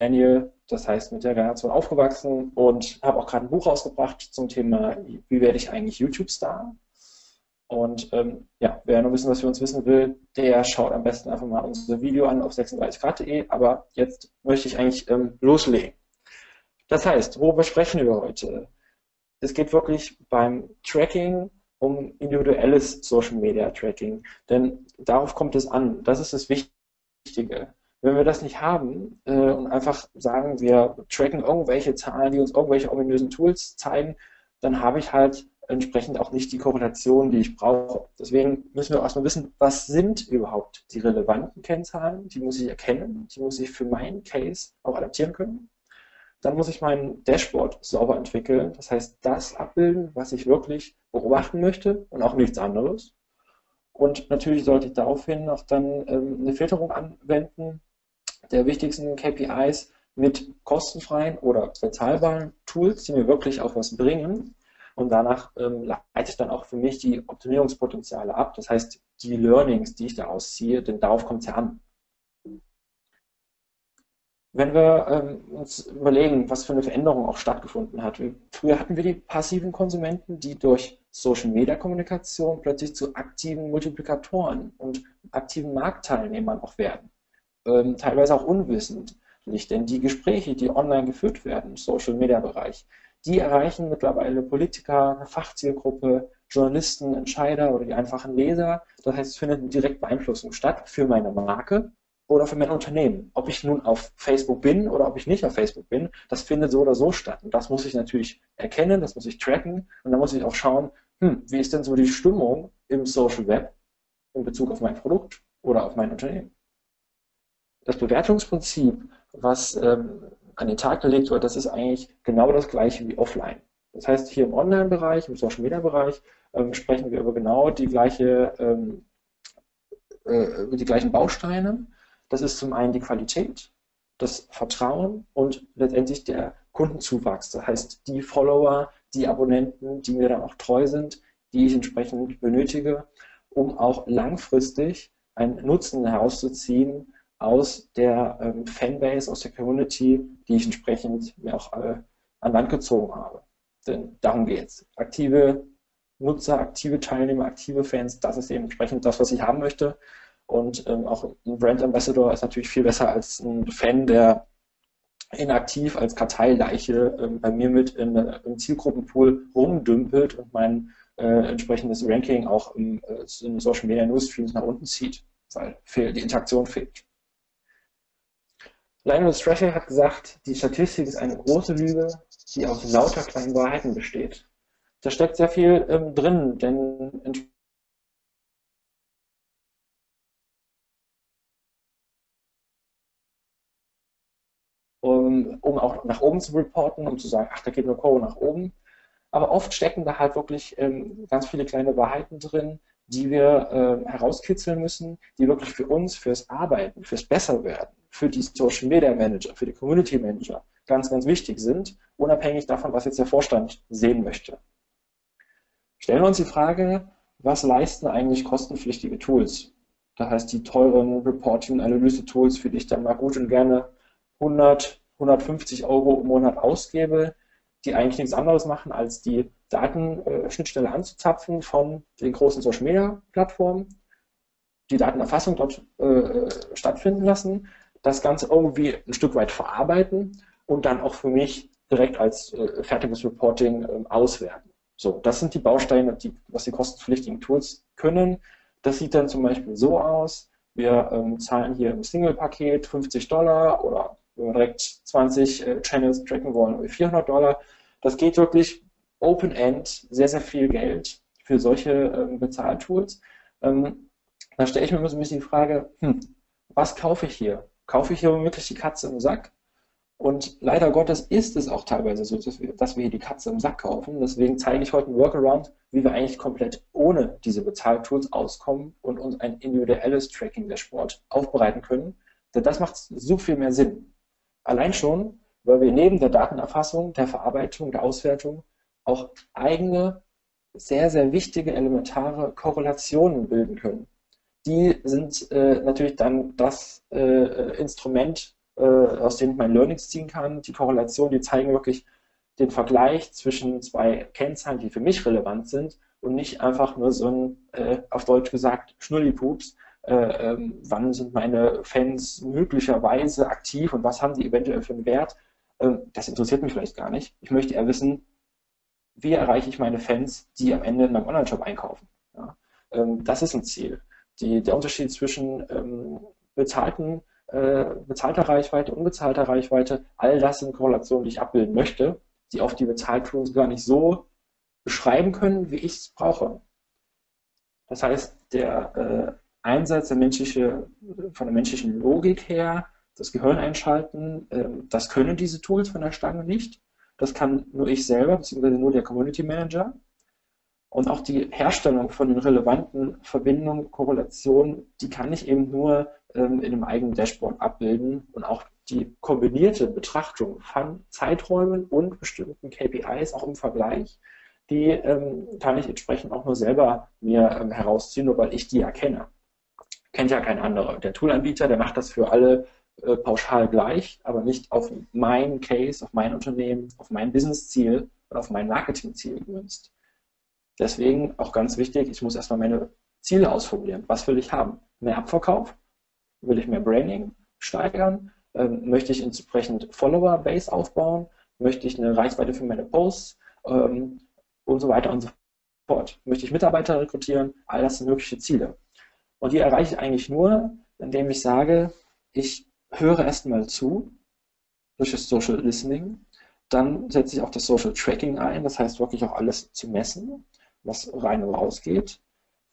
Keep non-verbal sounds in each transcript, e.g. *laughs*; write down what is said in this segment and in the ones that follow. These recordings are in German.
Millennial, das heißt mit der Generation aufgewachsen und habe auch gerade ein Buch rausgebracht zum Thema, wie werde ich eigentlich YouTube-Star? Und ähm, ja, wer noch wissen, was für uns wissen will, der schaut am besten einfach mal unser Video an auf 36grad.de. Aber jetzt möchte ich eigentlich ähm, loslegen. Das heißt, worüber sprechen wir heute? Es geht wirklich beim Tracking um individuelles Social Media Tracking. Denn darauf kommt es an. Das ist das Wichtige. Wenn wir das nicht haben äh, und einfach sagen, wir tracken irgendwelche Zahlen, die uns irgendwelche ominösen Tools zeigen, dann habe ich halt entsprechend auch nicht die Korrelation, die ich brauche. Deswegen müssen wir erstmal wissen, was sind überhaupt die relevanten Kennzahlen? Die muss ich erkennen, die muss ich für meinen Case auch adaptieren können. Dann muss ich mein Dashboard sauber entwickeln, das heißt das abbilden, was ich wirklich beobachten möchte und auch nichts anderes. Und natürlich sollte ich daraufhin auch dann ähm, eine Filterung anwenden der wichtigsten KPIs mit kostenfreien oder bezahlbaren Tools, die mir wirklich auch was bringen und danach ähm, leite ich dann auch für mich die Optimierungspotenziale ab. Das heißt, die Learnings, die ich daraus ziehe, denn darauf kommt es ja an. Wenn wir ähm, uns überlegen, was für eine Veränderung auch stattgefunden hat. Früher hatten wir die passiven Konsumenten, die durch Social Media Kommunikation plötzlich zu aktiven Multiplikatoren und aktiven Marktteilnehmern auch werden. Ähm, teilweise auch unwissend. Denn die Gespräche, die online geführt werden im Social Media Bereich, die erreichen mittlerweile Politiker, eine Fachzielgruppe, Journalisten, Entscheider oder die einfachen Leser. Das heißt, es findet eine direkte Beeinflussung statt für meine Marke oder für mein Unternehmen. Ob ich nun auf Facebook bin oder ob ich nicht auf Facebook bin, das findet so oder so statt. Und das muss ich natürlich erkennen, das muss ich tracken und dann muss ich auch schauen, hm, wie ist denn so die Stimmung im Social Web in Bezug auf mein Produkt oder auf mein Unternehmen. Das Bewertungsprinzip, was ähm, an den Tag gelegt wird, das ist eigentlich genau das gleiche wie offline. Das heißt, hier im Online-Bereich, im Social-Media-Bereich ähm, sprechen wir über genau die, gleiche, ähm, äh, die gleichen Bausteine. Das ist zum einen die Qualität, das Vertrauen und letztendlich der Kundenzuwachs. Das heißt, die Follower, die Abonnenten, die mir dann auch treu sind, die ich entsprechend benötige, um auch langfristig einen Nutzen herauszuziehen aus der ähm, Fanbase, aus der Community, die ich entsprechend mir auch äh, an Land gezogen habe. Denn darum geht es. Aktive Nutzer, aktive Teilnehmer, aktive Fans, das ist eben entsprechend das, was ich haben möchte. Und ähm, auch ein Brand Ambassador ist natürlich viel besser als ein Fan, der inaktiv als Karteileiche ähm, bei mir mit in, äh, im Zielgruppenpool rumdümpelt und mein äh, entsprechendes Ranking auch im, äh, in Social Media Newsstreams nach unten zieht, weil die Interaktion fehlt. Lionel Strachey hat gesagt, die Statistik ist eine große Lüge, die aus lauter kleinen Wahrheiten besteht. Da steckt sehr viel ähm, drin, denn um, um auch nach oben zu reporten, um zu sagen, ach, da geht nur Code nach oben. Aber oft stecken da halt wirklich ähm, ganz viele kleine Wahrheiten drin, die wir äh, herauskitzeln müssen, die wirklich für uns, fürs Arbeiten, fürs Besserwerden, für die Social Media Manager, für die Community Manager ganz, ganz wichtig sind, unabhängig davon, was jetzt der Vorstand sehen möchte. Stellen wir uns die Frage, was leisten eigentlich kostenpflichtige Tools? Das heißt, die teuren Reporting- und Analyse-Tools, für die ich dann mal gut und gerne 100, 150 Euro im Monat ausgebe, die eigentlich nichts anderes machen, als die Datenschnittstelle anzuzapfen von den großen Social Media Plattformen, die Datenerfassung dort äh, stattfinden lassen, das Ganze irgendwie ein Stück weit verarbeiten und dann auch für mich direkt als äh, fertiges Reporting äh, auswerten. So, das sind die Bausteine, die, was die kostenpflichtigen Tools können. Das sieht dann zum Beispiel so aus. Wir ähm, zahlen hier im Single-Paket 50 Dollar oder wenn wir direkt 20 äh, Channels tracken wollen, 400 Dollar. Das geht wirklich Open-End, sehr, sehr viel Geld für solche ähm, Bezahltools. Ähm, da stelle ich mir ein bisschen die Frage, hm, was kaufe ich hier? Kaufe ich hier wirklich die Katze im Sack? Und leider Gottes ist es auch teilweise so, dass wir, dass wir hier die Katze im Sack kaufen. Deswegen zeige ich heute ein Workaround, wie wir eigentlich komplett ohne diese Bezahltools auskommen und uns ein individuelles Tracking der Sport aufbereiten können. Denn das macht so viel mehr Sinn. Allein schon, weil wir neben der Datenerfassung, der Verarbeitung, der Auswertung auch eigene, sehr, sehr wichtige, elementare Korrelationen bilden können. Die sind äh, natürlich dann das äh, Instrument, äh, aus denen ich mein Learnings ziehen kann. Die Korrelation, die zeigen wirklich den Vergleich zwischen zwei Kennzahlen, die für mich relevant sind und nicht einfach nur so ein, äh, auf Deutsch gesagt, Schnullipups, äh, ähm, wann sind meine Fans möglicherweise aktiv und was haben die eventuell für einen Wert. Ähm, das interessiert mich vielleicht gar nicht. Ich möchte eher wissen, wie erreiche ich meine Fans, die am Ende in meinem Online-Shop einkaufen. Ja? Ähm, das ist ein Ziel. Die, der Unterschied zwischen ähm, bezahlten, äh, bezahlter Reichweite, unbezahlter Reichweite, all das sind Korrelationen, die ich abbilden möchte, die auf die Bezahltools gar nicht so beschreiben können, wie ich es brauche. Das heißt, der äh, Einsatz der menschliche, von der menschlichen Logik her, das Gehirn einschalten, äh, das können diese Tools von der Stange nicht. Das kann nur ich selber, beziehungsweise nur der Community Manager. Und auch die Herstellung von den relevanten Verbindungen, Korrelationen, die kann ich eben nur ähm, in einem eigenen Dashboard abbilden und auch die kombinierte Betrachtung von Zeiträumen und bestimmten KPIs auch im Vergleich, die ähm, kann ich entsprechend auch nur selber mir ähm, herausziehen, nur weil ich die erkenne. Kennt ja kein anderer. Der Toolanbieter, der macht das für alle äh, pauschal gleich, aber nicht auf mein Case, auf mein Unternehmen, auf mein Business-Ziel oder auf mein Marketing-Ziel gemünzt. Deswegen auch ganz wichtig, ich muss erstmal meine Ziele ausformulieren. Was will ich haben? Mehr Abverkauf? Will ich mehr Branding steigern? Ähm, möchte ich entsprechend Follower-Base aufbauen? Möchte ich eine Reichweite für meine Posts? Ähm, und so weiter und so fort. Möchte ich Mitarbeiter rekrutieren? All das sind mögliche Ziele. Und die erreiche ich eigentlich nur, indem ich sage, ich höre erstmal zu, durch das Social Listening. Dann setze ich auch das Social Tracking ein, das heißt wirklich auch alles zu messen was rein und raus geht.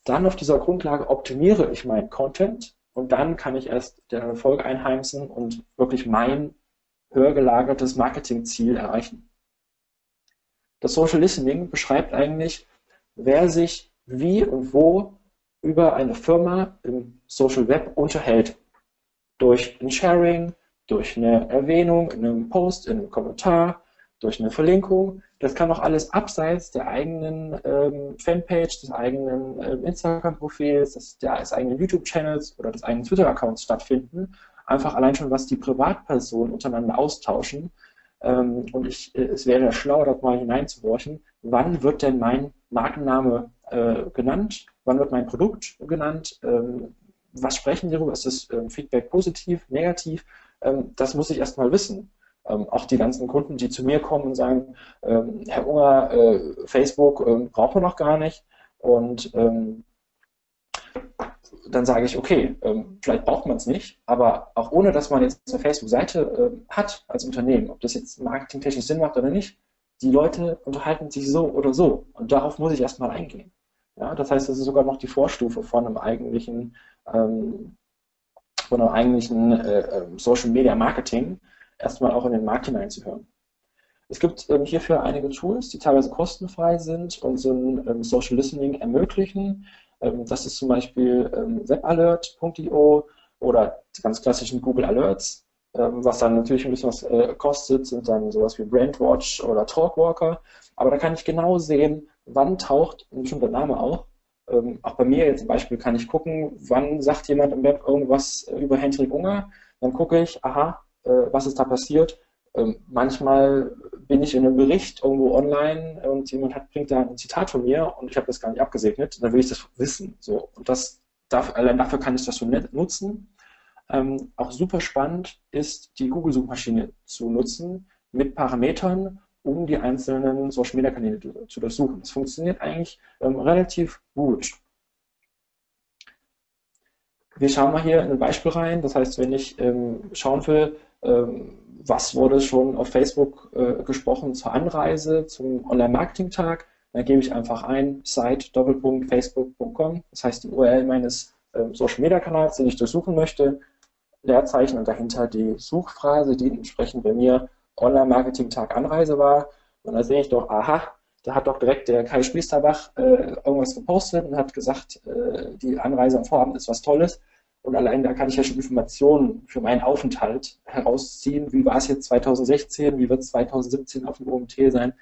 Dann auf dieser Grundlage optimiere ich meinen Content und dann kann ich erst den Erfolg einheimsen und wirklich mein höher gelagertes Marketingziel erreichen. Das Social Listening beschreibt eigentlich, wer sich wie und wo über eine Firma im Social Web unterhält. Durch ein Sharing, durch eine Erwähnung in einem Post, in einem Kommentar, durch eine Verlinkung. Das kann auch alles abseits der eigenen ähm, Fanpage, des eigenen äh, Instagram-Profils, des, des eigenen YouTube-Channels oder des eigenen Twitter-Accounts stattfinden. Einfach allein schon, was die Privatpersonen untereinander austauschen. Ähm, und ich, äh, es wäre schlau, dort mal hineinzuhorchen, wann wird denn mein Markenname äh, genannt, wann wird mein Produkt genannt, ähm, was sprechen die darüber, ist das ähm, Feedback positiv, negativ, ähm, das muss ich erstmal wissen. Ähm, auch die ganzen Kunden, die zu mir kommen und sagen, ähm, Herr Unger, äh, Facebook ähm, brauchen wir noch gar nicht. Und ähm, dann sage ich, okay, ähm, vielleicht braucht man es nicht, aber auch ohne, dass man jetzt eine Facebook-Seite äh, hat als Unternehmen, ob das jetzt marketingtechnisch Sinn macht oder nicht, die Leute unterhalten sich so oder so. Und darauf muss ich erstmal eingehen. Ja, das heißt, das ist sogar noch die Vorstufe von einem eigentlichen, ähm, von einem eigentlichen äh, Social Media Marketing, erstmal auch in den Markt hineinzuhören. Es gibt ähm, hierfür einige Tools, die teilweise kostenfrei sind und so ein ähm, Social Listening ermöglichen. Ähm, das ist zum Beispiel ähm, webalert.io oder die ganz klassischen Google Alerts. Ähm, was dann natürlich ein bisschen was äh, kostet, sind dann sowas wie Brandwatch oder Talkwalker. Aber da kann ich genau sehen, wann taucht ein bestimmter Name auch. Ähm, auch bei mir jetzt zum Beispiel kann ich gucken, wann sagt jemand im Web irgendwas über Hendrik Unger. Dann gucke ich, aha, was ist da passiert. Ähm, manchmal bin ich in einem Bericht irgendwo online und jemand hat, bringt da ein Zitat von mir und ich habe das gar nicht abgesegnet, dann will ich das wissen. So. Und das darf, allein dafür kann ich das so nutzen. Ähm, auch super spannend ist, die Google-Suchmaschine zu nutzen mit Parametern, um die einzelnen Social-Media-Kanäle zu durchsuchen. Das funktioniert eigentlich ähm, relativ gut. Wir schauen mal hier in ein Beispiel rein. Das heißt, wenn ich ähm, schauen will, ähm, was wurde schon auf Facebook äh, gesprochen zur Anreise, zum Online-Marketing-Tag. Da gebe ich einfach ein, site facebook.com, das heißt die URL meines äh, Social-Media-Kanals, den ich durchsuchen möchte, Leerzeichen und dahinter die Suchphrase, die entsprechend bei mir Online-Marketing-Tag Anreise war. Und da sehe ich doch, aha, da hat doch direkt der Kai Spiesterbach äh, irgendwas gepostet und hat gesagt, äh, die Anreise am Vorabend ist was Tolles. Und allein da kann ich ja schon Informationen für meinen Aufenthalt herausziehen. Wie war es jetzt 2016? Wie wird es 2017 auf dem OMT sein?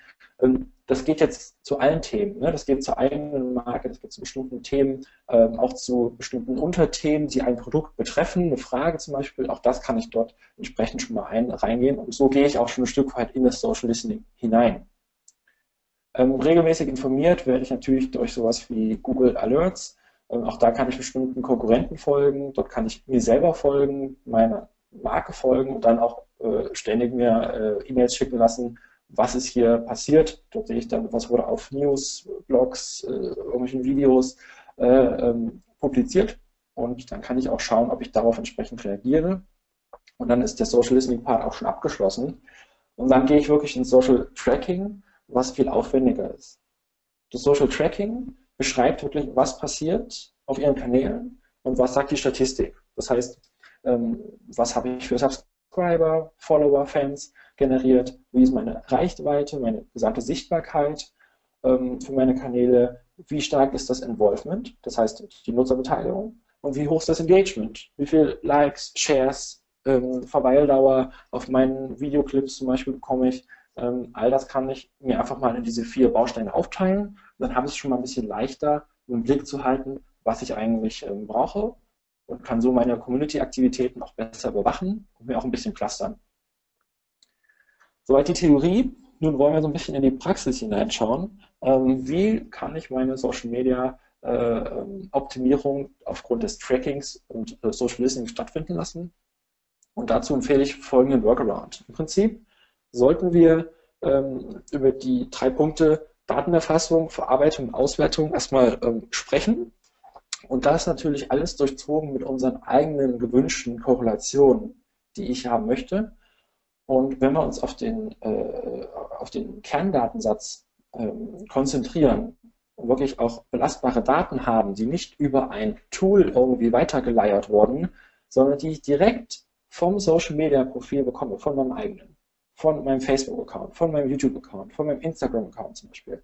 Ähm, das geht jetzt zu allen Themen. Ne? Das geht zur eigenen Marke, das geht zu bestimmten Themen, ähm, auch zu bestimmten Unterthemen, die ein Produkt betreffen. Eine Frage zum Beispiel, auch das kann ich dort entsprechend schon mal ein, reingehen. Und so gehe ich auch schon ein Stück weit in das Social Listening hinein. Ähm, regelmäßig informiert werde ich natürlich durch sowas wie Google Alerts. Ähm, auch da kann ich bestimmten Konkurrenten folgen. Dort kann ich mir selber folgen, meiner Marke folgen und dann auch äh, ständig mir äh, E-Mails schicken lassen, was ist hier passiert. Dort sehe ich dann, was wurde auf News, Blogs, äh, irgendwelchen Videos äh, ähm, publiziert. Und dann kann ich auch schauen, ob ich darauf entsprechend reagiere. Und dann ist der Social Listening Part auch schon abgeschlossen. Und dann gehe ich wirklich ins Social Tracking was viel aufwendiger ist. Das Social Tracking beschreibt wirklich, was passiert auf Ihren Kanälen und was sagt die Statistik. Das heißt, ähm, was habe ich für Subscriber, Follower, Fans generiert, wie ist meine Reichweite, meine gesamte Sichtbarkeit ähm, für meine Kanäle, wie stark ist das Involvement, das heißt die Nutzerbeteiligung? Und wie hoch ist das Engagement, wie viele Likes, Shares, ähm, Verweildauer? Auf meinen Videoclips zum Beispiel bekomme ich, all das kann ich mir einfach mal in diese vier Bausteine aufteilen. Dann habe ich es schon mal ein bisschen leichter, im Blick zu halten, was ich eigentlich ähm, brauche und kann so meine Community-Aktivitäten auch besser überwachen und mir auch ein bisschen clustern. Soweit die Theorie. Nun wollen wir so ein bisschen in die Praxis hineinschauen. Ähm, wie kann ich meine Social Media äh, ähm, Optimierung aufgrund des Trackings und äh, Social Listening stattfinden lassen? Und dazu empfehle ich folgenden Workaround. Im Prinzip sollten wir ähm, über die drei Punkte Datenerfassung, Verarbeitung und Auswertung erstmal ähm, sprechen. Und das natürlich alles durchzogen mit unseren eigenen gewünschten Korrelationen, die ich haben möchte. Und wenn wir uns auf den, äh, auf den Kerndatensatz ähm, konzentrieren und wirklich auch belastbare Daten haben, die nicht über ein Tool irgendwie weitergeleiert wurden, sondern die ich direkt vom Social Media Profil bekomme, von meinem eigenen von meinem Facebook-Account, von meinem YouTube-Account, von meinem Instagram-Account zum Beispiel.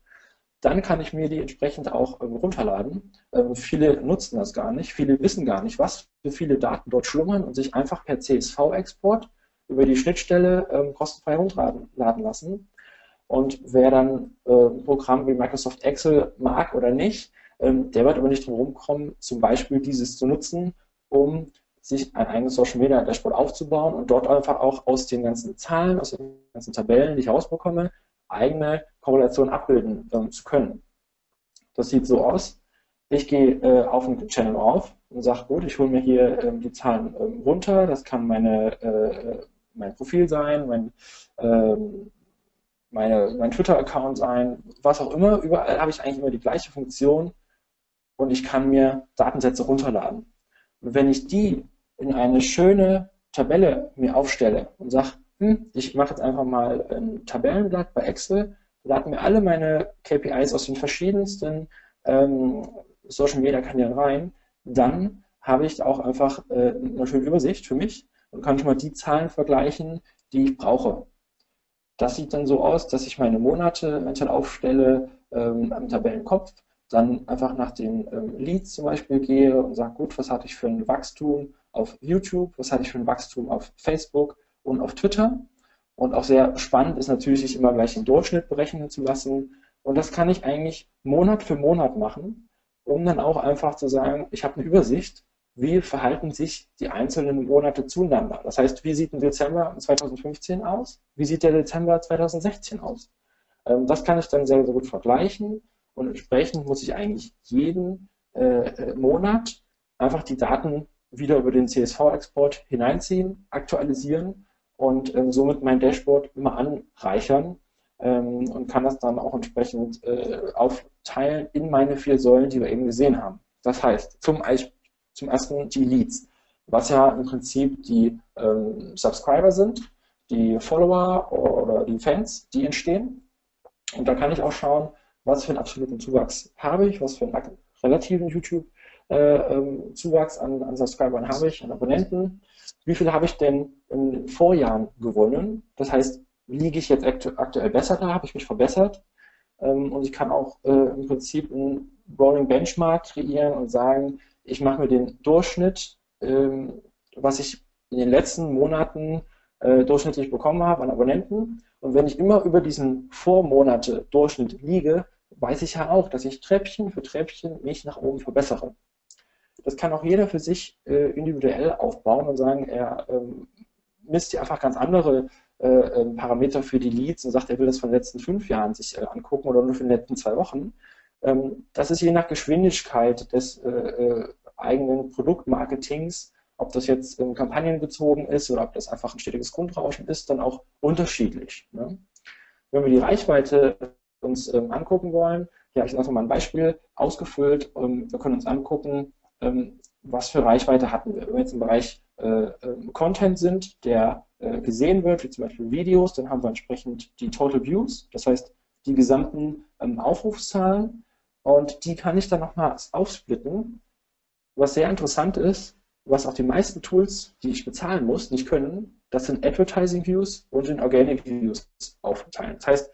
Dann kann ich mir die entsprechend auch ähm, runterladen. Ähm, viele nutzen das gar nicht, viele wissen gar nicht, was für viele Daten dort schlummern und sich einfach per CSV-Export über die Schnittstelle ähm, kostenfrei runterladen lassen. Und wer dann äh, ein Programm wie Microsoft Excel mag oder nicht, ähm, der wird aber nicht drum rumkommen, zum Beispiel dieses zu nutzen, um sich ein eigenes Social Media Dashboard aufzubauen und dort einfach auch aus den ganzen Zahlen, aus den ganzen Tabellen, die ich rausbekomme, eigene Korrelationen abbilden ähm, zu können. Das sieht so aus. Ich gehe äh, auf den Channel auf und sage, gut, ich hole mir hier ähm, die Zahlen ähm, runter. Das kann meine, äh, mein Profil sein, mein, ähm, meine, mein Twitter-Account sein, was auch immer. Überall habe ich eigentlich immer die gleiche Funktion und ich kann mir Datensätze runterladen. Und wenn ich die in eine schöne Tabelle mir aufstelle und sage, hm, ich mache jetzt einfach mal ein Tabellenblatt bei Excel, lade mir alle meine KPIs aus den verschiedensten ähm, Social Media Kanälen rein, dann habe ich auch einfach äh, eine schöne Übersicht für mich und kann schon mal die Zahlen vergleichen, die ich brauche. Das sieht dann so aus, dass ich meine Monate eventuell aufstelle ähm, am Tabellenkopf dann einfach nach den ähm, Leads zum Beispiel gehe und sage, gut, was hatte ich für ein Wachstum auf YouTube, was hatte ich für ein Wachstum auf Facebook und auf Twitter. Und auch sehr spannend ist natürlich, sich immer gleich den Durchschnitt berechnen zu lassen. Und das kann ich eigentlich Monat für Monat machen, um dann auch einfach zu sagen, ich habe eine Übersicht, wie verhalten sich die einzelnen Monate zueinander. Das heißt, wie sieht ein Dezember 2015 aus? Wie sieht der Dezember 2016 aus? Ähm, das kann ich dann sehr, sehr gut vergleichen und entsprechend muss ich eigentlich jeden äh, äh, Monat einfach die Daten wieder über den CSV-Export hineinziehen, aktualisieren und ähm, somit mein Dashboard immer anreichern ähm, und kann das dann auch entsprechend äh, aufteilen in meine vier Säulen, die wir eben gesehen haben. Das heißt, zum, zum ersten die Leads, was ja im Prinzip die ähm, Subscriber sind, die Follower oder die Fans, die entstehen. Und da kann ich auch schauen, was für einen absoluten Zuwachs habe ich, was für einen relativen YouTube-Zuwachs äh, ähm, an, an Subscribern habe ich, an Abonnenten, wie viel habe ich denn in Vorjahren gewonnen, das heißt, liege ich jetzt aktuell besser da, habe ich mich verbessert? Ähm, und ich kann auch äh, im Prinzip einen Rolling Benchmark kreieren und sagen, ich mache mir den Durchschnitt, ähm, was ich in den letzten Monaten äh, durchschnittlich bekommen habe an Abonnenten. Und wenn ich immer über diesen Vormonate-Durchschnitt liege, weiß ich ja auch, dass ich Treppchen für Treppchen mich nach oben verbessere. Das kann auch jeder für sich äh, individuell aufbauen und sagen, er ähm, misst ja einfach ganz andere äh, ähm, Parameter für die Leads und sagt, er will das von den letzten fünf Jahren sich äh, angucken oder nur für die letzten zwei Wochen. Ähm, das ist je nach Geschwindigkeit des äh, äh, eigenen Produktmarketings, ob das jetzt ähm, kampagnenbezogen ist oder ob das einfach ein stetiges Grundrauschen ist, dann auch unterschiedlich. Ne? Wenn wir die Reichweite uns ähm, angucken wollen, ja, ich sage mal ein Beispiel, ausgefüllt, ähm, wir können uns angucken, ähm, was für Reichweite hatten wir. Wenn wir jetzt im Bereich äh, äh, Content sind, der äh, gesehen wird, wie zum Beispiel Videos, dann haben wir entsprechend die Total Views, das heißt die gesamten ähm, Aufrufszahlen und die kann ich dann nochmal aufsplitten. Was sehr interessant ist, was auch die meisten Tools, die ich bezahlen muss, nicht können, das sind Advertising Views und in Organic Views aufteilen. Das heißt,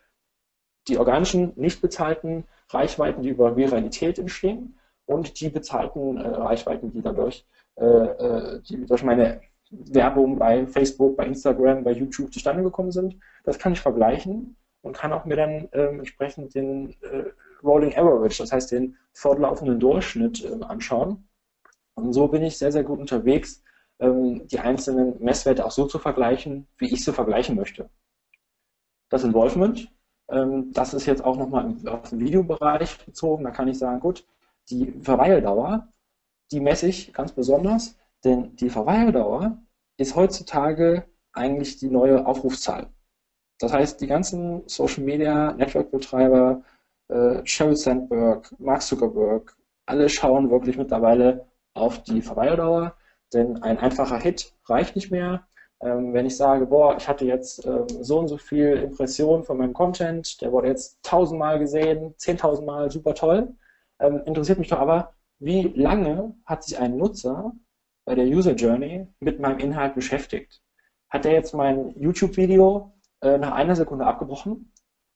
die organischen, nicht bezahlten Reichweiten, die über Viralität entstehen und die bezahlten äh, Reichweiten, die dadurch, äh, äh, die durch meine Werbung bei Facebook, bei Instagram, bei YouTube zustande gekommen sind. Das kann ich vergleichen und kann auch mir dann ähm, entsprechend den äh, Rolling Average, das heißt den fortlaufenden Durchschnitt äh, anschauen. Und so bin ich sehr, sehr gut unterwegs, ähm, die einzelnen Messwerte auch so zu vergleichen, wie ich sie vergleichen möchte. Das Involvement, ähm, das ist jetzt auch nochmal auf den Videobereich bezogen. Da kann ich sagen, gut, die Verweildauer, die messe ich ganz besonders, denn die Verweildauer ist heutzutage eigentlich die neue Aufrufzahl. Das heißt, die ganzen Social Media Network Betreiber, äh, Sheryl Sandberg, Mark Zuckerberg, alle schauen wirklich mittlerweile auf die Verweildauer, denn ein einfacher Hit reicht nicht mehr. Ähm, wenn ich sage, boah, ich hatte jetzt ähm, so und so viel Impressionen von meinem Content, der wurde jetzt tausendmal gesehen, zehntausendmal, super toll, ähm, interessiert mich doch aber, wie lange hat sich ein Nutzer bei der User Journey mit meinem Inhalt beschäftigt? Hat er jetzt mein YouTube-Video äh, nach einer Sekunde abgebrochen?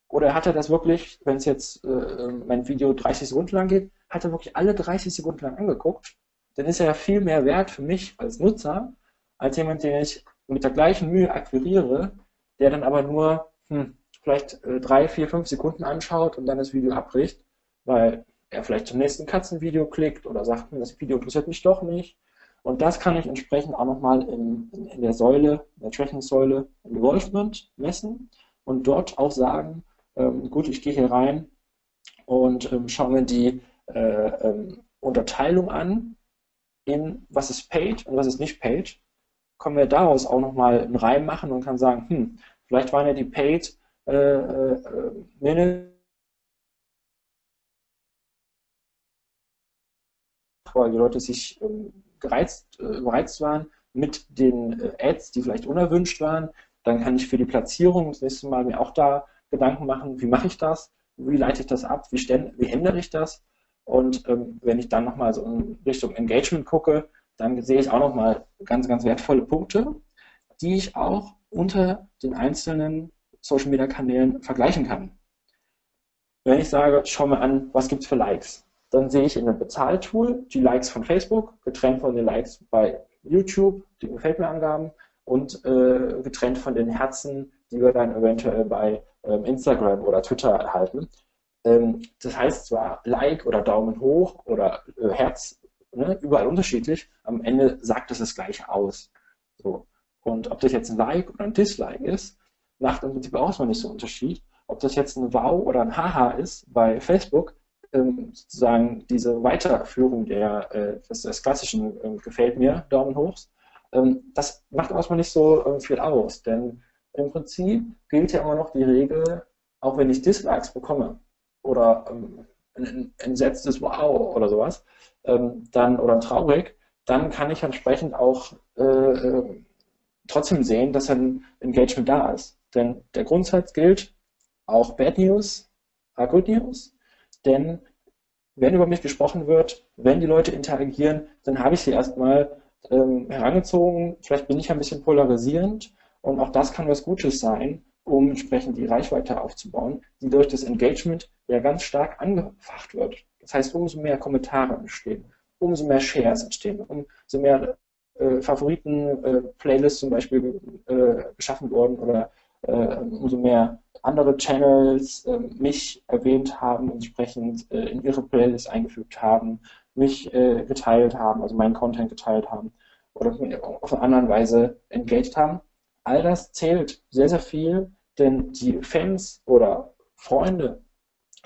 Oder hat er das wirklich, wenn es jetzt äh, mein Video 30 Sekunden lang geht, hat er wirklich alle 30 Sekunden lang angeguckt? Dann ist er ja viel mehr wert für mich als Nutzer, als jemand, den ich mit der gleichen Mühe akquiriere, der dann aber nur hm, vielleicht äh, drei, vier, fünf Sekunden anschaut und dann das Video abbricht, weil er vielleicht zum nächsten Katzenvideo klickt oder sagt, hm, das Video interessiert mich doch nicht. Und das kann ich entsprechend auch nochmal in, in, der Säule, in der Tracking-Säule Involvement messen und dort auch sagen, ähm, gut, ich gehe hier rein und ähm, schaue mir die äh, ähm, Unterteilung an in was ist paid und was ist nicht paid. Können wir daraus auch nochmal einen Reim machen und kann sagen, hm, vielleicht waren ja die paid äh, äh, Minutes weil die Leute sich ähm, gereizt, äh, gereizt waren mit den äh, Ads, die vielleicht unerwünscht waren. Dann kann ich für die Platzierung das nächste Mal mir auch da Gedanken machen, wie mache ich das, wie leite ich das ab, wie, stell, wie ändere ich das. Und ähm, wenn ich dann nochmal so in Richtung Engagement gucke, dann sehe ich auch nochmal ganz, ganz wertvolle Punkte, die ich auch unter den einzelnen Social Media Kanälen vergleichen kann. Wenn ich sage, schau mir an, was gibt es für Likes, dann sehe ich in einem Bezahltool die Likes von Facebook, getrennt von den Likes bei YouTube, die Gefällt mir Angaben und äh, getrennt von den Herzen, die wir dann eventuell bei ähm, Instagram oder Twitter erhalten. Ähm, das heißt zwar Like oder Daumen hoch oder äh, Herz, ne, überall unterschiedlich, am Ende sagt es das gleiche aus. So. Und ob das jetzt ein Like oder ein Dislike ist, macht im Prinzip auch so nicht so einen Unterschied. Ob das jetzt ein Wow oder ein Haha ist bei Facebook, sozusagen diese Weiterführung der, äh, des, des klassischen ähm, gefällt mir, Daumen hoch, ähm, das macht erstmal nicht so viel aus, denn im Prinzip gilt ja immer noch die Regel, auch wenn ich Dislikes bekomme oder ähm, ein entsetztes Wow oder sowas, ähm, dann oder traurig, dann kann ich entsprechend auch äh, trotzdem sehen, dass ein Engagement da ist. Denn der Grundsatz gilt, auch Bad News are Good News denn wenn über mich gesprochen wird, wenn die Leute interagieren, dann habe ich sie erstmal ähm, herangezogen. Vielleicht bin ich ein bisschen polarisierend und auch das kann was Gutes sein, um entsprechend die Reichweite aufzubauen, die durch das Engagement ja ganz stark angefacht wird. Das heißt, umso mehr Kommentare entstehen, umso mehr Shares entstehen, umso mehr äh, Favoriten, äh, zum Beispiel äh, geschaffen worden oder umso mehr andere Channels äh, mich erwähnt haben, entsprechend äh, in ihre Playlist eingefügt haben, mich äh, geteilt haben, also meinen Content geteilt haben oder auf eine andere Weise engaged haben. All das zählt sehr, sehr viel, denn die Fans oder Freunde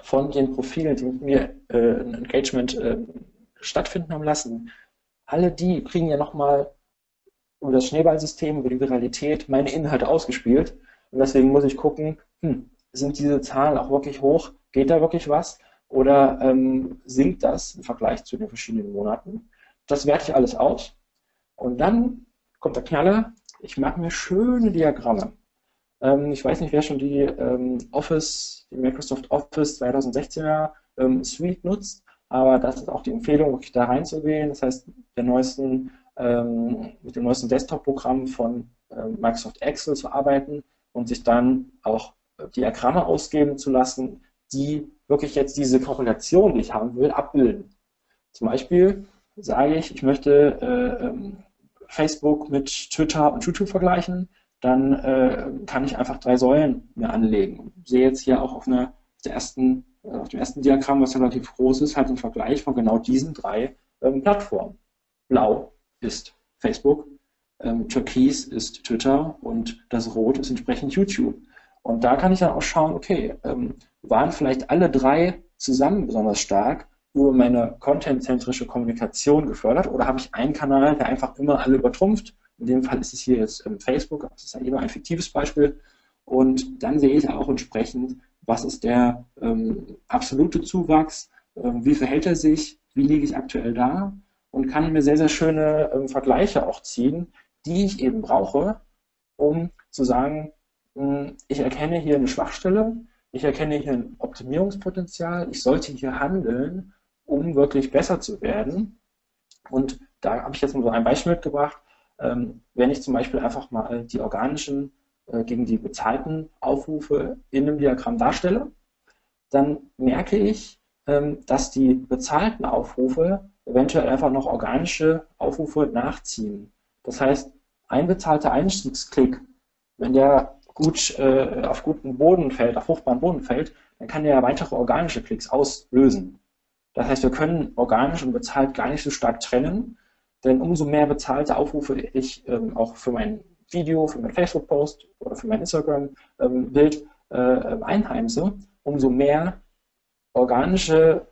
von den Profilen, die mit mir äh, ein Engagement äh, stattfinden haben lassen, alle die kriegen ja nochmal über das Schneeballsystem, über die Viralität meine Inhalte ausgespielt. Und deswegen muss ich gucken, hm, sind diese Zahlen auch wirklich hoch? Geht da wirklich was? Oder ähm, sinkt das im Vergleich zu den verschiedenen Monaten? Das werte ich alles aus. Und dann kommt der Knaller. Ich mache mir schöne Diagramme. Ähm, ich weiß nicht, wer schon die ähm, Office, die Microsoft Office 2016er ähm, Suite nutzt, aber das ist auch die Empfehlung, wirklich da reinzugehen. Das heißt, der neuesten, ähm, mit dem neuesten Desktop-Programm von ähm, Microsoft Excel zu arbeiten und sich dann auch Diagramme ausgeben zu lassen, die wirklich jetzt diese Korrelation, die ich haben will, abbilden. Zum Beispiel sage ich, ich möchte äh, ähm, Facebook mit Twitter und YouTube vergleichen, dann äh, kann ich einfach drei Säulen mir anlegen. Ich sehe jetzt hier auch auf, einer, der ersten, äh, auf dem ersten Diagramm, was relativ groß ist, halt ein Vergleich von genau diesen drei ähm, Plattformen. Blau ist Facebook, ähm, Türkis ist Twitter und das Rot ist entsprechend YouTube. Und da kann ich dann auch schauen, okay, ähm, waren vielleicht alle drei zusammen besonders stark über meine contentzentrische Kommunikation gefördert oder habe ich einen Kanal, der einfach immer alle übertrumpft? In dem Fall ist es hier jetzt ähm, Facebook, das ist ja immer ein fiktives Beispiel. Und dann sehe ich auch entsprechend, was ist der ähm, absolute Zuwachs, ähm, wie verhält er sich, wie liege ich aktuell da und kann mir sehr, sehr schöne ähm, Vergleiche auch ziehen, die ich eben brauche, um zu sagen, hm, ich erkenne hier eine Schwachstelle, ich erkenne hier ein Optimierungspotenzial, ich sollte hier handeln, um wirklich besser zu werden. Und da habe ich jetzt mal so ein Beispiel mitgebracht. Ähm, wenn ich zum Beispiel einfach mal die organischen äh, gegen die bezahlten Aufrufe in einem Diagramm darstelle, dann merke ich, ähm, dass die bezahlten Aufrufe eventuell einfach noch organische Aufrufe nachziehen. Das heißt, ein bezahlter Einstiegsklick, wenn der gut äh, auf guten Boden fällt, auf fruchtbaren Boden fällt, dann kann der weitere organische Klicks auslösen. Das heißt, wir können organisch und bezahlt gar nicht so stark trennen, denn umso mehr bezahlte Aufrufe ich ähm, auch für mein Video, für mein Facebook-Post oder für mein Instagram-Bild ähm, äh, einheimse, umso mehr organische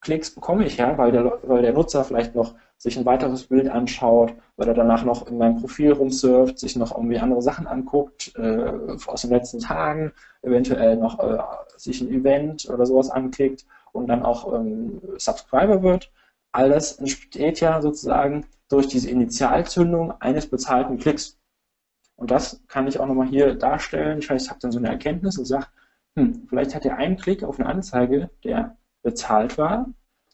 Klicks bekomme ich ja, weil der, weil der Nutzer vielleicht noch sich ein weiteres Bild anschaut, weil er danach noch in meinem Profil rumsurft, sich noch irgendwie andere Sachen anguckt äh, aus den letzten Tagen, eventuell noch äh, sich ein Event oder sowas anklickt und dann auch ähm, Subscriber wird. All das entsteht ja sozusagen durch diese Initialzündung eines bezahlten Klicks. Und das kann ich auch nochmal hier darstellen. Ich, ich habe dann so eine Erkenntnis und sage, hm, vielleicht hat der ein Klick auf eine Anzeige, der bezahlt war,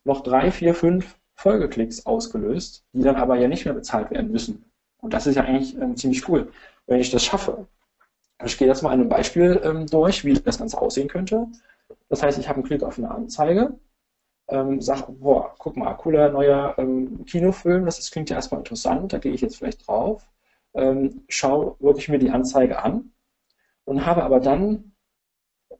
noch drei, vier, fünf Folgeklicks ausgelöst, die dann aber ja nicht mehr bezahlt werden müssen. Und das ist ja eigentlich ähm, ziemlich cool, wenn ich das schaffe. Ich gehe jetzt mal an einem Beispiel ähm, durch, wie das Ganze aussehen könnte. Das heißt, ich habe einen Klick auf eine Anzeige, ähm, sage, boah, guck mal, cooler neuer ähm, Kinofilm, das, das klingt ja erstmal interessant, da gehe ich jetzt vielleicht drauf, ähm, schaue wirklich mir die Anzeige an und habe aber dann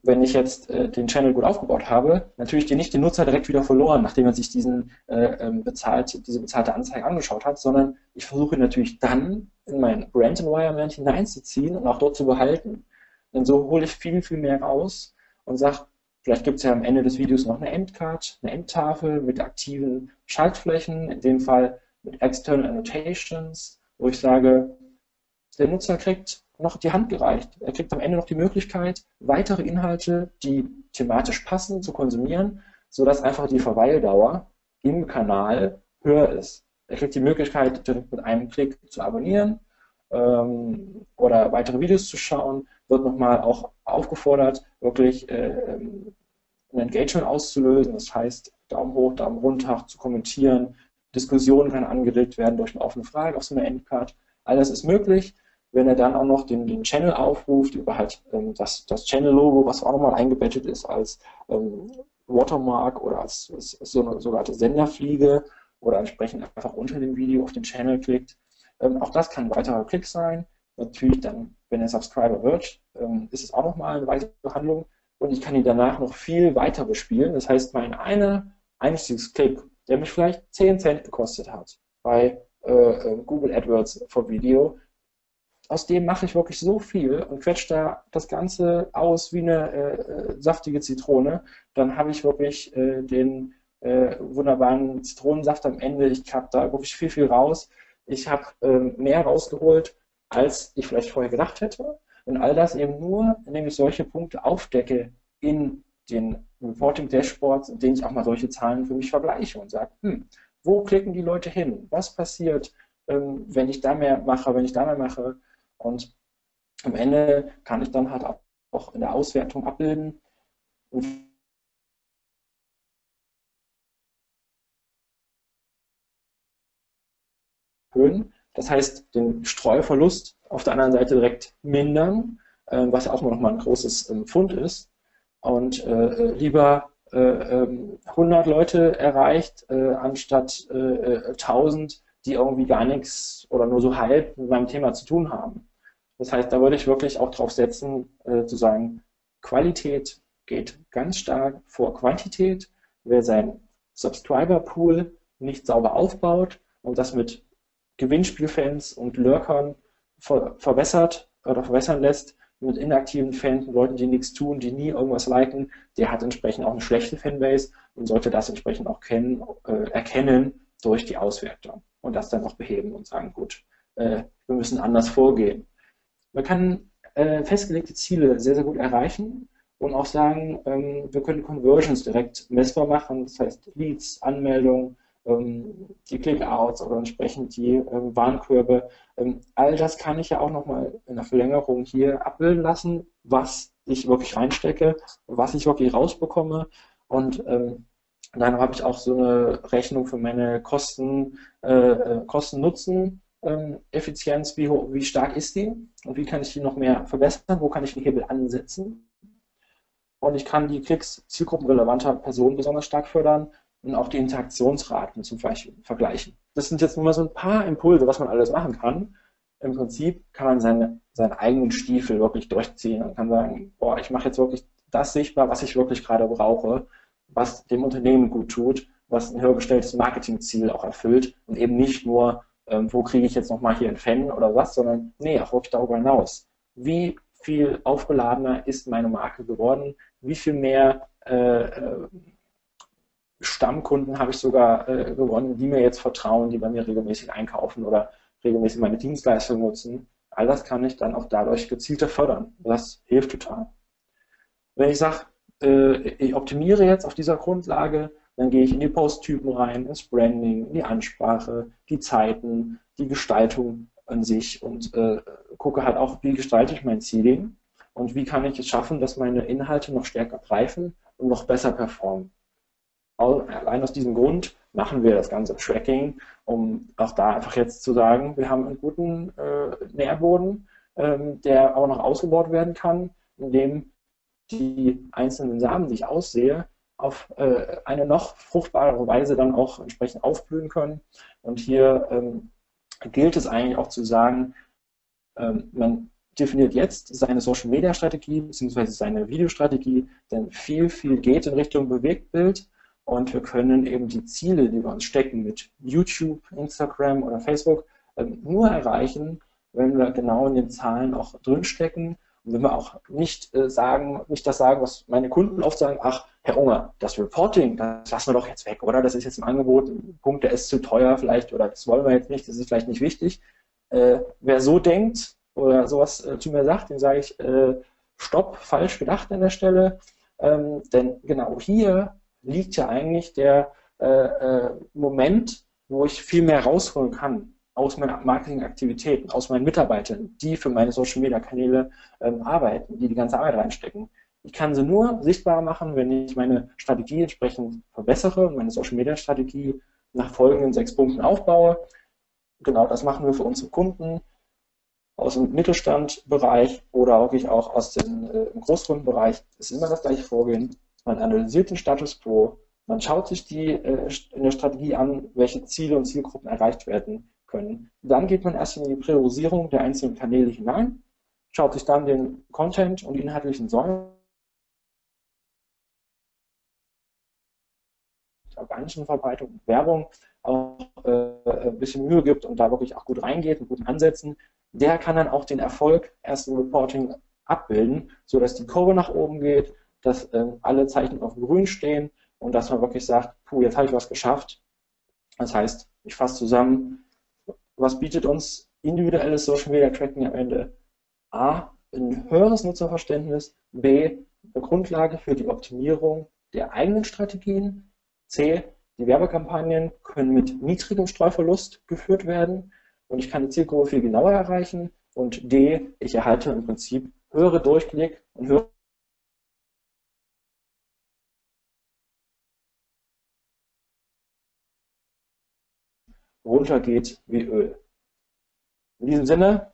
wenn ich jetzt äh, den Channel gut aufgebaut habe, natürlich den nicht den Nutzer direkt wieder verloren, nachdem er sich diesen äh, ähm, bezahlt, diese bezahlte Anzeige angeschaut hat, sondern ich versuche natürlich dann in mein Brand Environment hineinzuziehen und auch dort zu behalten. Denn so hole ich viel, viel mehr raus und sage, vielleicht gibt es ja am Ende des Videos noch eine Endcard, eine Endtafel mit aktiven Schaltflächen, in dem Fall mit External Annotations, wo ich sage, der Nutzer kriegt noch die Hand gereicht. Er kriegt am Ende noch die Möglichkeit, weitere Inhalte, die thematisch passen, zu konsumieren, sodass einfach die Verweildauer im Kanal höher ist. Er kriegt die Möglichkeit, direkt mit einem Klick zu abonnieren ähm, oder weitere Videos zu schauen, wird nochmal auch aufgefordert, wirklich äh, ein Engagement auszulösen. Das heißt, Daumen hoch, Daumen runter zu kommentieren. Diskussionen kann angeregt werden durch eine offene Frage auf so einer Endcard. All das ist möglich wenn er dann auch noch den, den Channel aufruft, über halt ähm, das, das Channel-Logo, was auch nochmal eingebettet ist als ähm, Watermark oder als, als so eine sogenannte Senderfliege oder entsprechend einfach unter dem Video auf den Channel klickt. Ähm, auch das kann ein weiterer Klick sein. Natürlich dann, wenn er Subscriber wird, ähm, ist es auch nochmal eine weitere Behandlung und ich kann ihn danach noch viel weiter bespielen. Das heißt, mein einer Einstiegsklick, der mich vielleicht 10 Cent gekostet hat bei äh, äh Google AdWords for Video, aus dem mache ich wirklich so viel und quetsche da das Ganze aus wie eine äh, äh, saftige Zitrone, dann habe ich wirklich äh, den äh, wunderbaren Zitronensaft am Ende. Ich habe da wirklich viel, viel raus. Ich habe ähm, mehr rausgeholt, als ich vielleicht vorher gedacht hätte. Und all das eben nur, indem ich solche Punkte aufdecke in den Reporting Dashboards, in denen ich auch mal solche Zahlen für mich vergleiche und sage, hm, wo klicken die Leute hin? Was passiert, ähm, wenn ich da mehr mache, wenn ich da mehr mache? Und am Ende kann ich dann halt auch in der Auswertung abbilden. Das heißt, den Streuverlust auf der anderen Seite direkt mindern, äh, was ja auch noch mal ein großes ähm, Fund ist. Und äh, lieber äh, 100 ähm, Leute erreicht, äh, anstatt 1000, äh, die irgendwie gar nichts oder nur so halb mit meinem Thema zu tun haben. Das heißt, da würde ich wirklich auch drauf setzen, äh, zu sagen, Qualität geht ganz stark vor Quantität. Wer sein Subscriber-Pool nicht sauber aufbaut und das mit Gewinnspielfans und Lurkern ver verbessert oder verbessern lässt, mit inaktiven Fans, Leuten, die nichts tun, die nie irgendwas liken, der hat entsprechend auch eine schlechte Fanbase und sollte das entsprechend auch kennen, äh, erkennen durch die Auswertung und das dann auch beheben und sagen, gut, äh, wir müssen anders vorgehen. Man kann äh, festgelegte Ziele sehr, sehr gut erreichen und auch sagen, ähm, wir können Conversions direkt messbar machen, das heißt Leads, Anmeldungen, ähm, die Clickouts oder entsprechend die ähm, Warenkörbe. Ähm, all das kann ich ja auch nochmal in der Verlängerung hier abbilden lassen, was ich wirklich reinstecke, was ich wirklich rausbekomme und ähm, dann habe ich auch so eine Rechnung für meine Kosten, äh, äh Kosten-Nutzen ähm, Effizienz, wie, wie stark ist die und wie kann ich die noch mehr verbessern, wo kann ich den Hebel ansetzen. Und ich kann die Klicks zielgruppenrelevanter Personen besonders stark fördern und auch die Interaktionsraten zum Beispiel vergleichen. Das sind jetzt nur mal so ein paar Impulse, was man alles machen kann. Im Prinzip kann man seine, seinen eigenen Stiefel wirklich durchziehen und kann sagen, boah, ich mache jetzt wirklich das sichtbar, was ich wirklich gerade brauche, was dem Unternehmen gut tut, was ein höher gestelltes Marketingziel auch erfüllt und eben nicht nur, ähm, wo kriege ich jetzt nochmal hier einen Fan oder was, sondern nee, auch wirklich darüber hinaus. Wie viel aufgeladener ist meine Marke geworden? Wie viel mehr äh, äh Stammkunden habe ich sogar äh, gewonnen, die mir jetzt vertrauen, die bei mir regelmäßig einkaufen oder regelmäßig meine Dienstleistung nutzen. All das kann ich dann auch dadurch gezielter fördern. Das hilft total. Wenn ich sage, äh, ich optimiere jetzt auf dieser Grundlage, dann gehe ich in die Posttypen rein, ins Branding, in die Ansprache, die Zeiten, die Gestaltung an sich und äh, gucke halt auch, wie gestalte ich mein Seeding und wie kann ich es schaffen, dass meine Inhalte noch stärker greifen und noch besser performen. Allein aus diesem Grund machen wir das ganze Tracking, um auch da einfach jetzt zu sagen, wir haben einen guten äh, Nährboden, ähm, der auch noch ausgebaut werden kann, indem die einzelnen Samen, die ich aussehe, auf äh, eine noch fruchtbarere Weise dann auch entsprechend aufblühen können. Und hier ähm, gilt es eigentlich auch zu sagen, ähm, man definiert jetzt seine Social Media Strategie bzw. seine Videostrategie, denn viel, viel geht in Richtung Bewegtbild und wir können eben die Ziele, die wir uns stecken mit YouTube, Instagram oder Facebook, ähm, nur erreichen, wenn wir genau in den Zahlen auch drinstecken wenn wir auch nicht äh, sagen, nicht das sagen, was meine Kunden oft sagen, ach, Herr Unger, das Reporting, das lassen wir doch jetzt weg, oder? Das ist jetzt im Angebot, Punkt, der ist zu teuer vielleicht oder das wollen wir jetzt nicht, das ist vielleicht nicht wichtig. Äh, wer so denkt oder sowas äh, zu mir sagt, dem sage ich, äh, stopp, falsch gedacht an der Stelle. Ähm, denn genau hier liegt ja eigentlich der äh, äh, Moment, wo ich viel mehr rausholen kann aus meinen Marketingaktivitäten, aus meinen Mitarbeitern, die für meine Social Media Kanäle ähm, arbeiten, die die ganze Arbeit reinstecken. Ich kann sie nur sichtbar machen, wenn ich meine Strategie entsprechend verbessere und meine Social Media Strategie nach folgenden sechs Punkten aufbaue. Genau das machen wir für unsere Kunden aus dem Mittelstandbereich oder wirklich auch aus dem äh, Großkundenbereich. Es ist immer das gleiche Vorgehen man analysiert den Status quo, man schaut sich die äh, in der Strategie an, welche Ziele und Zielgruppen erreicht werden, können. Dann geht man erst in die Priorisierung der einzelnen Kanäle hinein, schaut sich dann den Content und inhaltlichen Säulen organischen Verbreitung Werbung auch äh, ein bisschen Mühe gibt und da wirklich auch gut reingeht mit guten Ansätzen, der kann dann auch den Erfolg ersten Reporting abbilden, sodass die Kurve nach oben geht, dass äh, alle Zeichen auf grün stehen und dass man wirklich sagt, puh, jetzt habe ich was geschafft. Das heißt, ich fasse zusammen, was bietet uns individuelles Social Media Tracking am Ende? A, ein höheres Nutzerverständnis, B, eine Grundlage für die Optimierung der eigenen Strategien, C, die Werbekampagnen können mit niedrigem Streuverlust geführt werden. Und ich kann die Zielgruppe viel genauer erreichen. Und D, ich erhalte im Prinzip höhere Durchklick und höhere runtergeht wie Öl. In diesem Sinne,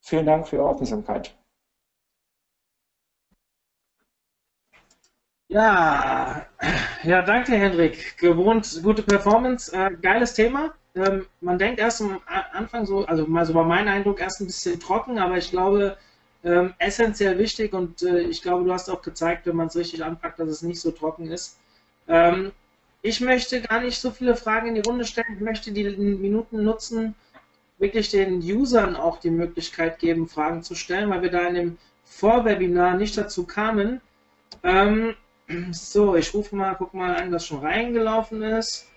vielen Dank für Ihre Aufmerksamkeit. Ja, ja, danke Hendrik. Gewohnt gute Performance, äh, geiles Thema. Ähm, man denkt erst am Anfang so, also mal so war mein Eindruck erst ein bisschen trocken, aber ich glaube ähm, essentiell wichtig und äh, ich glaube, du hast auch gezeigt, wenn man es richtig anpackt, dass es nicht so trocken ist. Ähm, ich möchte gar nicht so viele Fragen in die Runde stellen. Ich möchte die Minuten nutzen, wirklich den Usern auch die Möglichkeit geben, Fragen zu stellen, weil wir da in dem Vorwebinar nicht dazu kamen. Ähm, so, ich rufe mal, guck mal an, was schon reingelaufen ist.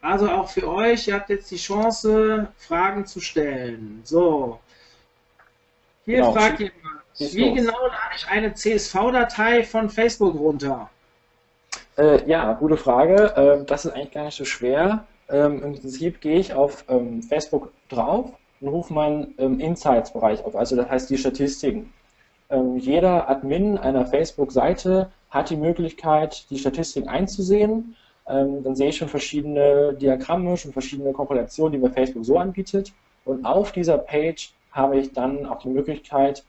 Also auch für euch, ihr habt jetzt die Chance, Fragen zu stellen. So. Hier genau. fragt jemand, wie genau lade ich eine CSV-Datei von Facebook runter? Äh, ja, gute Frage. Ähm, das ist eigentlich gar nicht so schwer. Ähm, Im Prinzip gehe ich auf ähm, Facebook drauf und rufe meinen ähm, Insights-Bereich auf, also das heißt die Statistiken. Ähm, jeder Admin einer Facebook-Seite hat die Möglichkeit, die Statistiken einzusehen. Ähm, dann sehe ich schon verschiedene Diagramme, schon verschiedene Korrelationen, die mir Facebook so anbietet. Und auf dieser Page habe ich dann auch die Möglichkeit,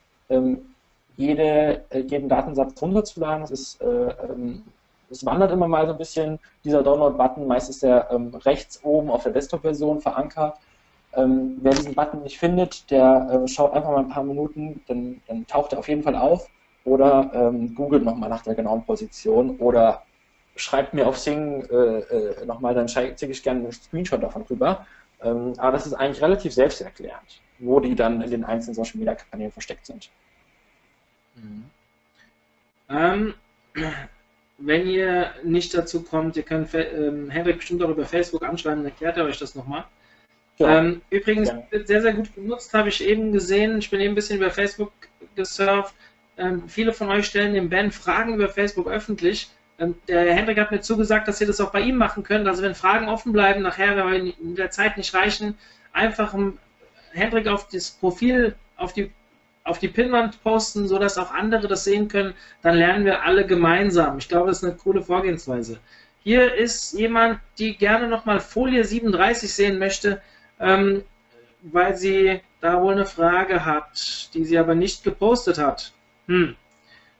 jede, äh, jeden Datensatz runterzuladen. Das ist äh, es wandert immer mal so ein bisschen dieser Download-Button, meistens der ähm, rechts oben auf der Desktop-Version verankert. Ähm, wer diesen Button nicht findet, der äh, schaut einfach mal ein paar Minuten, dann, dann taucht er auf jeden Fall auf oder ähm, googelt nochmal nach der genauen Position oder schreibt mir auf Sing äh, äh, nochmal, dann zeige ich gerne einen Screenshot davon rüber. Ähm, aber das ist eigentlich relativ selbsterklärend, wo die dann in den einzelnen Social Media Kanälen versteckt sind. Mhm. Ähm, wenn ihr nicht dazu kommt, ihr könnt ähm, Hendrik bestimmt auch über Facebook anschreiben, dann erklärt er euch das nochmal. Ja. Ähm, übrigens, ja. sehr, sehr gut genutzt, habe ich eben gesehen. Ich bin eben ein bisschen über Facebook gesurft. Ähm, viele von euch stellen dem Ben Fragen über Facebook öffentlich. Ähm, der Hendrik hat mir zugesagt, dass ihr das auch bei ihm machen könnt. Also wenn Fragen offen bleiben, nachher, wenn wir in der Zeit nicht reichen, einfach Hendrik auf das Profil, auf die auf die Pinwand posten, sodass auch andere das sehen können, dann lernen wir alle gemeinsam. Ich glaube, das ist eine coole Vorgehensweise. Hier ist jemand, die gerne nochmal Folie 37 sehen möchte, ähm, weil sie da wohl eine Frage hat, die sie aber nicht gepostet hat. Hm.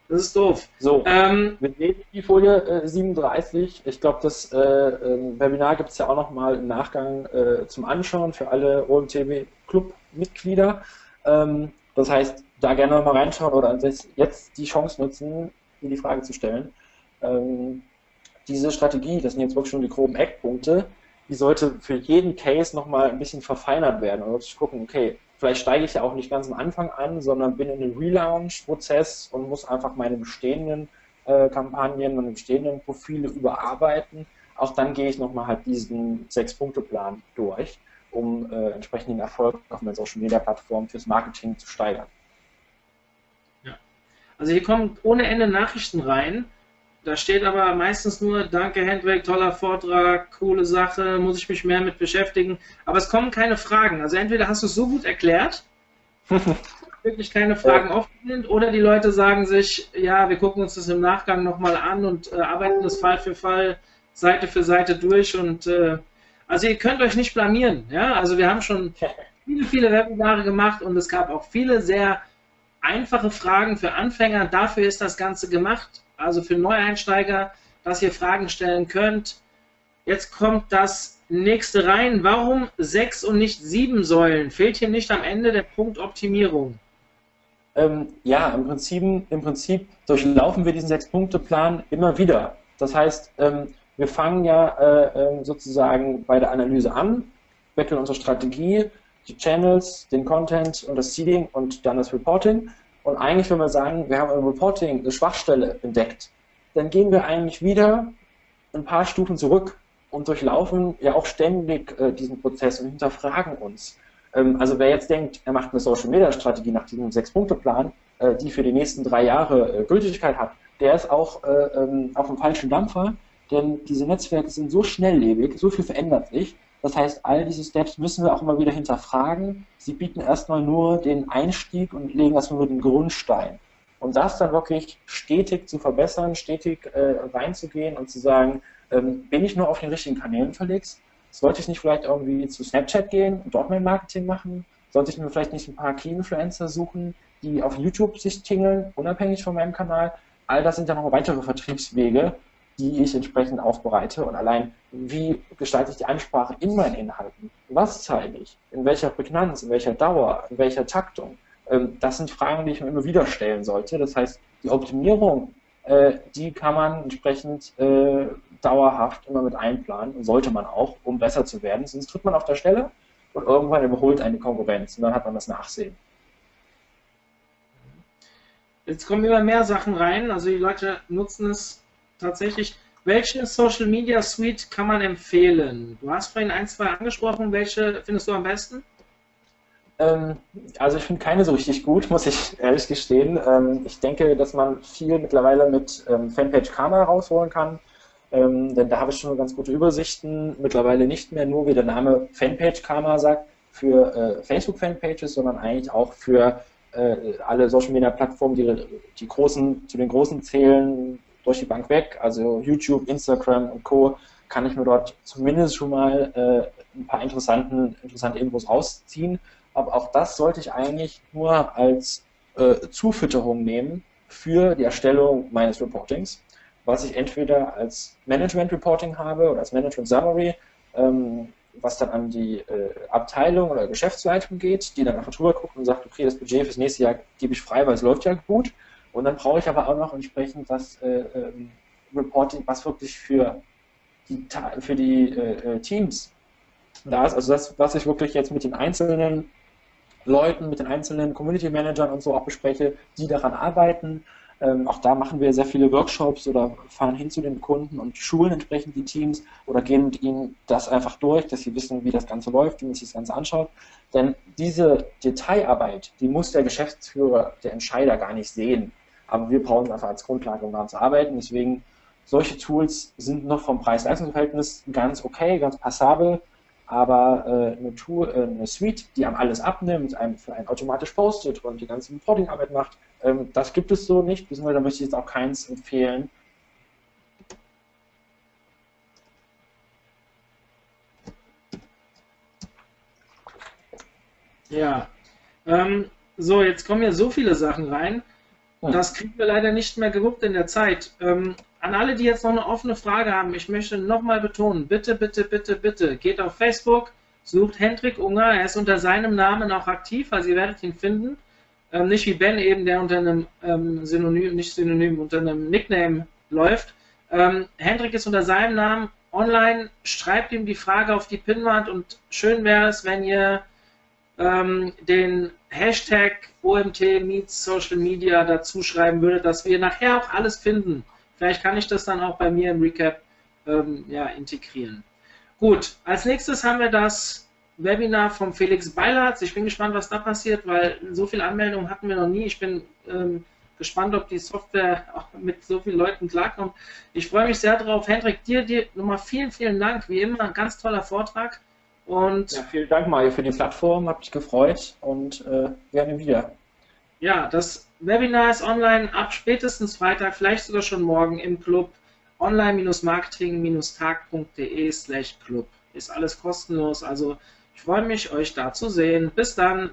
Das ist doof. So, ähm, wir sehen die Folie äh, 37. Ich glaube, das äh, äh, Webinar gibt es ja auch nochmal im Nachgang äh, zum Anschauen für alle OMTB Club-Mitglieder. Ähm, das heißt, da gerne mal reinschauen oder jetzt die Chance nutzen, mir die Frage zu stellen. Ähm, diese Strategie, das sind jetzt wirklich schon die groben Eckpunkte, die sollte für jeden Case nochmal ein bisschen verfeinert werden und wirklich gucken, okay, vielleicht steige ich ja auch nicht ganz am Anfang an, sondern bin in einem Relaunch-Prozess und muss einfach meine bestehenden äh, Kampagnen, meine bestehenden Profile überarbeiten. Auch dann gehe ich nochmal halt diesen Sechs-Punkte-Plan durch um äh, entsprechend den Erfolg auf meiner Social Media Plattform fürs Marketing zu steigern. Ja. Also hier kommen ohne Ende Nachrichten rein. Da steht aber meistens nur, danke Hendrik, toller Vortrag, coole Sache, muss ich mich mehr mit beschäftigen. Aber es kommen keine Fragen. Also entweder hast du es so gut erklärt, *laughs* wirklich keine Fragen ja. offen sind, oder die Leute sagen sich, ja, wir gucken uns das im Nachgang nochmal an und äh, arbeiten das Fall für Fall, Seite für Seite durch und äh, also ihr könnt euch nicht blamieren. Ja? Also wir haben schon *laughs* viele, viele Webinare gemacht und es gab auch viele sehr einfache Fragen für Anfänger. Dafür ist das Ganze gemacht. Also für Neueinsteiger, dass ihr Fragen stellen könnt. jetzt kommt das nächste rein. Warum sechs und nicht sieben Säulen? Fehlt hier nicht am Ende der Punkt Optimierung? Ähm, ja, im Prinzip, im Prinzip durchlaufen wir diesen Sechs-Punkte-Plan immer wieder. Das heißt, ähm, wir fangen ja äh, ähm, sozusagen bei der Analyse an, betteln unsere Strategie, die Channels, den Content und das Seeding und dann das Reporting. Und eigentlich, wenn wir sagen, wir haben im Reporting eine Schwachstelle entdeckt, dann gehen wir eigentlich wieder ein paar Stufen zurück und durchlaufen ja auch ständig äh, diesen Prozess und hinterfragen uns. Ähm, also wer jetzt denkt, er macht eine Social Media Strategie nach diesem Sechs-Punkte-Plan, äh, die für die nächsten drei Jahre äh, Gültigkeit hat, der ist auch äh, ähm, auf dem falschen Dampfer, denn diese Netzwerke sind so schnelllebig, so viel verändert sich. Das heißt, all diese Steps müssen wir auch immer wieder hinterfragen. Sie bieten erstmal nur den Einstieg und legen erstmal nur den Grundstein. Und das dann wirklich stetig zu verbessern, stetig äh, reinzugehen und zu sagen, ähm, bin ich nur auf den richtigen Kanälen verlegt? Sollte ich nicht vielleicht irgendwie zu Snapchat gehen und dort mein Marketing machen? Sollte ich mir vielleicht nicht ein paar Key-Influencer suchen, die auf YouTube sich tingeln, unabhängig von meinem Kanal? All das sind ja noch weitere Vertriebswege, die ich entsprechend aufbereite. Und allein, wie gestalte ich die Ansprache in meinen Inhalten? Was zeige ich? In welcher Prägnanz? In welcher Dauer? In welcher Taktung? Ähm, das sind Fragen, die ich mir immer wieder stellen sollte. Das heißt, die Optimierung, äh, die kann man entsprechend äh, dauerhaft immer mit einplanen und sollte man auch, um besser zu werden. Sonst tritt man auf der Stelle und irgendwann überholt eine Konkurrenz und dann hat man das Nachsehen. Jetzt kommen immer mehr Sachen rein, also die Leute nutzen es tatsächlich. Welche Social Media Suite kann man empfehlen? Du hast vorhin ein, zwei angesprochen. Welche findest du am besten? Ähm, also ich finde keine so richtig gut, *laughs* muss ich ehrlich gestehen. Ähm, ich denke, dass man viel mittlerweile mit ähm, Fanpage Karma rausholen kann. Ähm, denn da habe ich schon ganz gute Übersichten. Mittlerweile nicht mehr nur, wie der Name Fanpage Karma sagt, für äh, Facebook-Fanpages, sondern eigentlich auch für äh, alle Social Media Plattformen, die, die großen, zu den großen zählen, durch die Bank weg. Also YouTube, Instagram und Co. kann ich mir dort zumindest schon mal äh, ein paar interessanten, interessante Infos rausziehen. Aber auch das sollte ich eigentlich nur als äh, Zufütterung nehmen für die Erstellung meines Reportings, was ich entweder als Management Reporting habe oder als Management Summary, ähm, was dann an die äh, Abteilung oder Geschäftsleitung geht, die dann einfach drüber guckt und sagt, okay, das Budget fürs nächste Jahr gebe ich frei, weil es läuft ja gut. Und dann brauche ich aber auch noch entsprechend das äh, ähm, Reporting, was wirklich für die, für die äh, äh, Teams da ist. Also das, was ich wirklich jetzt mit den einzelnen Leuten, mit den einzelnen Community Managern und so auch bespreche, die daran arbeiten. Ähm, auch da machen wir sehr viele Workshops oder fahren hin zu den Kunden und schulen entsprechend die Teams oder gehen mit ihnen das einfach durch, dass sie wissen, wie das Ganze läuft, wie man sich das Ganze anschaut. Denn diese Detailarbeit, die muss der Geschäftsführer, der Entscheider gar nicht sehen. Aber wir brauchen einfach als Grundlage, um daran zu arbeiten. Deswegen, solche Tools sind noch vom Preis-Leistungs-Verhältnis ganz okay, ganz passabel aber äh, eine, Tool, äh, eine Suite, die einem alles abnimmt, einem für einen automatisch postet und die ganze Reporting-Arbeit macht, ähm, das gibt es so nicht, beziehungsweise da möchte ich jetzt auch keins empfehlen. Ja, ähm, so, jetzt kommen ja so viele Sachen rein. Das kriegen wir leider nicht mehr gewuppt in der Zeit. Ähm, an alle, die jetzt noch eine offene Frage haben, ich möchte nochmal betonen, bitte, bitte, bitte, bitte, geht auf Facebook, sucht Hendrik Unger, er ist unter seinem Namen auch aktiv, also ihr werdet ihn finden. Ähm, nicht wie Ben eben, der unter einem ähm, Synonym, nicht Synonym, unter einem Nickname läuft. Ähm, Hendrik ist unter seinem Namen online, schreibt ihm die Frage auf die Pinnwand und schön wäre es, wenn ihr ähm, den Hashtag OMT meets Social Media dazu schreiben würdet, dass wir nachher auch alles finden Vielleicht kann ich das dann auch bei mir im Recap ähm, ja, integrieren. Gut, als nächstes haben wir das Webinar vom Felix Beilatz. Ich bin gespannt, was da passiert, weil so viele Anmeldungen hatten wir noch nie. Ich bin ähm, gespannt, ob die Software auch mit so vielen Leuten klarkommt. Ich freue mich sehr drauf. Hendrik, dir, dir nochmal vielen, vielen Dank. Wie immer, ein ganz toller Vortrag. Und ja, vielen Dank, Mario, für die Plattform. Hat mich gefreut und äh, gerne wieder. Ja, das Webinar ist online ab spätestens Freitag, vielleicht sogar schon morgen im Club online-marketing-tag.de slash club. Ist alles kostenlos, also ich freue mich, euch da zu sehen. Bis dann.